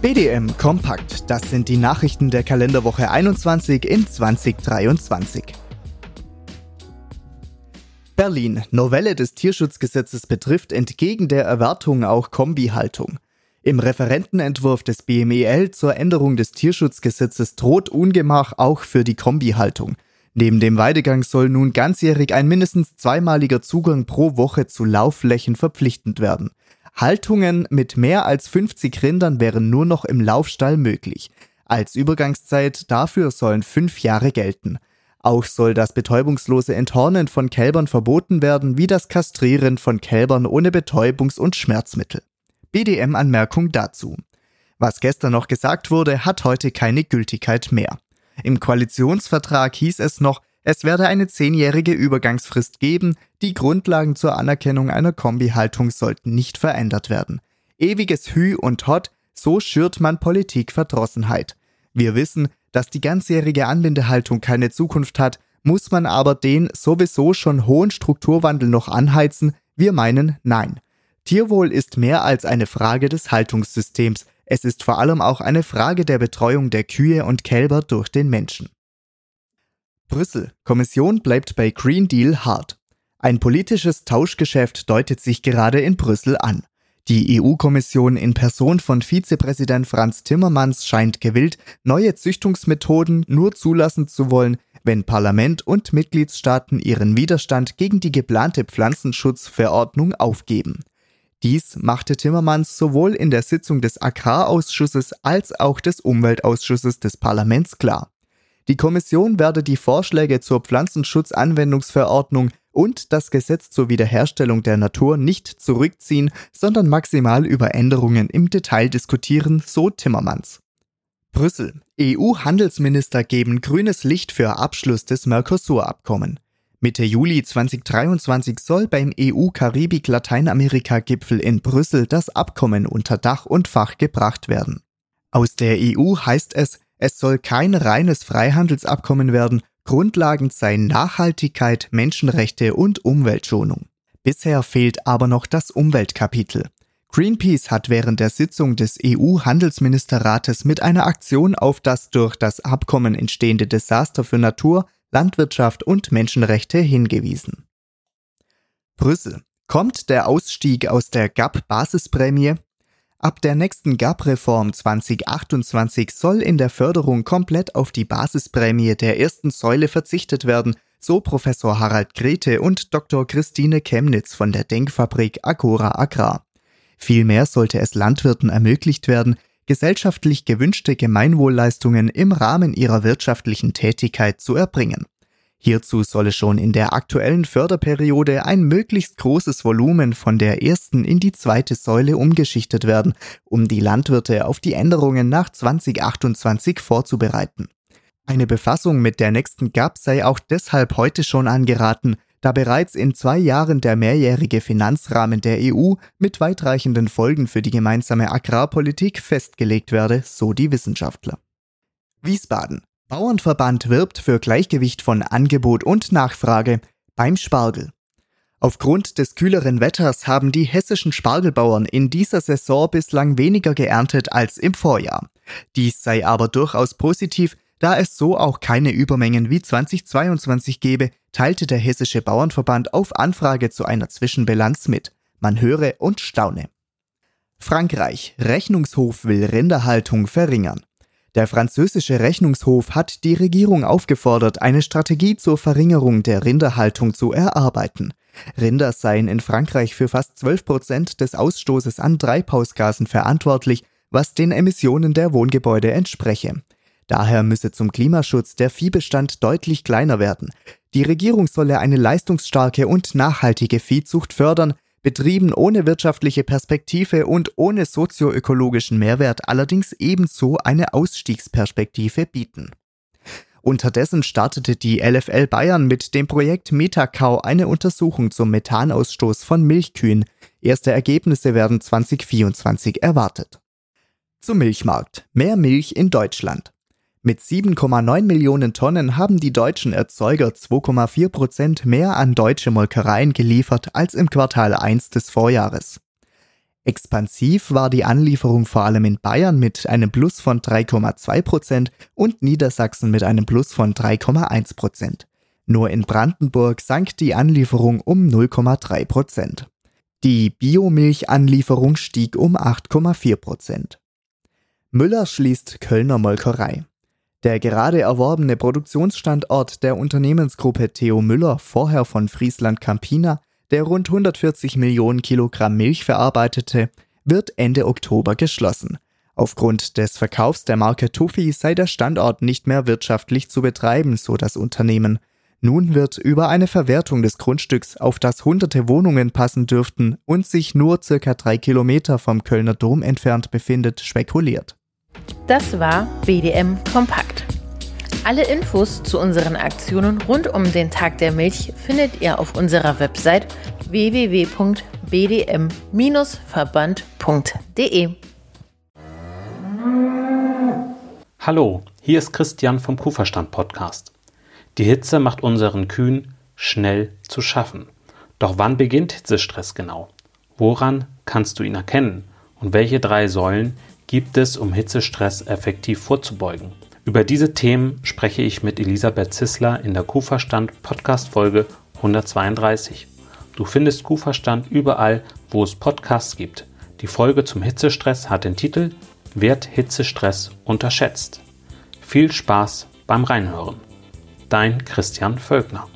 BDM Kompakt, das sind die Nachrichten der Kalenderwoche 21 in 2023. Berlin. Novelle des Tierschutzgesetzes betrifft entgegen der Erwartung auch Kombihaltung. Im Referentenentwurf des BMEL zur Änderung des Tierschutzgesetzes droht Ungemach auch für die Kombihaltung. Neben dem Weidegang soll nun ganzjährig ein mindestens zweimaliger Zugang pro Woche zu Laufflächen verpflichtend werden. Haltungen mit mehr als 50 Rindern wären nur noch im Laufstall möglich. Als Übergangszeit dafür sollen fünf Jahre gelten. Auch soll das betäubungslose Enthornen von Kälbern verboten werden, wie das Kastrieren von Kälbern ohne Betäubungs- und Schmerzmittel. BDM-Anmerkung dazu. Was gestern noch gesagt wurde, hat heute keine Gültigkeit mehr. Im Koalitionsvertrag hieß es noch, es werde eine zehnjährige Übergangsfrist geben, die Grundlagen zur Anerkennung einer Kombihaltung sollten nicht verändert werden. Ewiges Hü und Hot, so schürt man Politikverdrossenheit. Wir wissen, dass die ganzjährige Anbindehaltung keine Zukunft hat, muss man aber den sowieso schon hohen Strukturwandel noch anheizen? Wir meinen nein. Tierwohl ist mehr als eine Frage des Haltungssystems, es ist vor allem auch eine Frage der Betreuung der Kühe und Kälber durch den Menschen. Brüssel. Kommission bleibt bei Green Deal hart. Ein politisches Tauschgeschäft deutet sich gerade in Brüssel an. Die EU-Kommission in Person von Vizepräsident Franz Timmermans scheint gewillt, neue Züchtungsmethoden nur zulassen zu wollen, wenn Parlament und Mitgliedstaaten ihren Widerstand gegen die geplante Pflanzenschutzverordnung aufgeben. Dies machte Timmermans sowohl in der Sitzung des Agrarausschusses als auch des Umweltausschusses des Parlaments klar. Die Kommission werde die Vorschläge zur Pflanzenschutzanwendungsverordnung und das Gesetz zur Wiederherstellung der Natur nicht zurückziehen, sondern maximal über Änderungen im Detail diskutieren, so Timmermans. Brüssel. EU-Handelsminister geben grünes Licht für Abschluss des Mercosur-Abkommen. Mitte Juli 2023 soll beim EU-Karibik-Lateinamerika-Gipfel in Brüssel das Abkommen unter Dach und Fach gebracht werden. Aus der EU heißt es, es soll kein reines Freihandelsabkommen werden, Grundlagend seien Nachhaltigkeit, Menschenrechte und Umweltschonung. Bisher fehlt aber noch das Umweltkapitel. Greenpeace hat während der Sitzung des EU-Handelsministerrates mit einer Aktion auf das durch das Abkommen entstehende Desaster für Natur, Landwirtschaft und Menschenrechte hingewiesen. Brüssel. Kommt der Ausstieg aus der GAP-Basisprämie? Ab der nächsten GAP-Reform 2028 soll in der Förderung komplett auf die Basisprämie der ersten Säule verzichtet werden, so Professor Harald Grete und Dr. Christine Chemnitz von der Denkfabrik Agora Agrar. Vielmehr sollte es Landwirten ermöglicht werden, gesellschaftlich gewünschte Gemeinwohlleistungen im Rahmen ihrer wirtschaftlichen Tätigkeit zu erbringen. Hierzu solle schon in der aktuellen Förderperiode ein möglichst großes Volumen von der ersten in die zweite Säule umgeschichtet werden, um die Landwirte auf die Änderungen nach 2028 vorzubereiten. Eine Befassung mit der nächsten GAP sei auch deshalb heute schon angeraten, da bereits in zwei Jahren der mehrjährige Finanzrahmen der EU mit weitreichenden Folgen für die gemeinsame Agrarpolitik festgelegt werde, so die Wissenschaftler. Wiesbaden. Bauernverband wirbt für Gleichgewicht von Angebot und Nachfrage beim Spargel. Aufgrund des kühleren Wetters haben die hessischen Spargelbauern in dieser Saison bislang weniger geerntet als im Vorjahr. Dies sei aber durchaus positiv, da es so auch keine Übermengen wie 2022 gebe, teilte der Hessische Bauernverband auf Anfrage zu einer Zwischenbilanz mit. Man höre und staune. Frankreich. Rechnungshof will Rinderhaltung verringern. Der französische Rechnungshof hat die Regierung aufgefordert, eine Strategie zur Verringerung der Rinderhaltung zu erarbeiten. Rinder seien in Frankreich für fast 12 Prozent des Ausstoßes an Treibhausgasen verantwortlich, was den Emissionen der Wohngebäude entspreche. Daher müsse zum Klimaschutz der Viehbestand deutlich kleiner werden. Die Regierung solle eine leistungsstarke und nachhaltige Viehzucht fördern, Betrieben ohne wirtschaftliche Perspektive und ohne sozioökologischen Mehrwert allerdings ebenso eine Ausstiegsperspektive bieten. Unterdessen startete die LFL Bayern mit dem Projekt Metacau eine Untersuchung zum Methanausstoß von Milchkühen. Erste Ergebnisse werden 2024 erwartet. Zum Milchmarkt. Mehr Milch in Deutschland. Mit 7,9 Millionen Tonnen haben die deutschen Erzeuger 2,4 Prozent mehr an deutsche Molkereien geliefert als im Quartal 1 des Vorjahres. Expansiv war die Anlieferung vor allem in Bayern mit einem Plus von 3,2 Prozent und Niedersachsen mit einem Plus von 3,1 Prozent. Nur in Brandenburg sank die Anlieferung um 0,3 Prozent. Die Biomilchanlieferung stieg um 8,4 Prozent. Müller schließt Kölner Molkerei. Der gerade erworbene Produktionsstandort der Unternehmensgruppe Theo Müller, vorher von Friesland Campina, der rund 140 Millionen Kilogramm Milch verarbeitete, wird Ende Oktober geschlossen. Aufgrund des Verkaufs der Marke Tuffy sei der Standort nicht mehr wirtschaftlich zu betreiben, so das Unternehmen. Nun wird über eine Verwertung des Grundstücks, auf das hunderte Wohnungen passen dürften und sich nur circa drei Kilometer vom Kölner Dom entfernt befindet, spekuliert. Das war BDM Kompakt. Alle Infos zu unseren Aktionen rund um den Tag der Milch findet ihr auf unserer Website www.bdm-verband.de. Hallo, hier ist Christian vom Kuhverstand Podcast. Die Hitze macht unseren Kühen schnell zu schaffen. Doch wann beginnt Hitzestress genau? Woran kannst du ihn erkennen? Und welche drei Säulen gibt es, um Hitzestress effektiv vorzubeugen? Über diese Themen spreche ich mit Elisabeth Zissler in der Kuhverstand Podcast Folge 132. Du findest Kuhverstand überall, wo es Podcasts gibt. Die Folge zum Hitzestress hat den Titel Wird Hitzestress unterschätzt? Viel Spaß beim Reinhören. Dein Christian Völkner.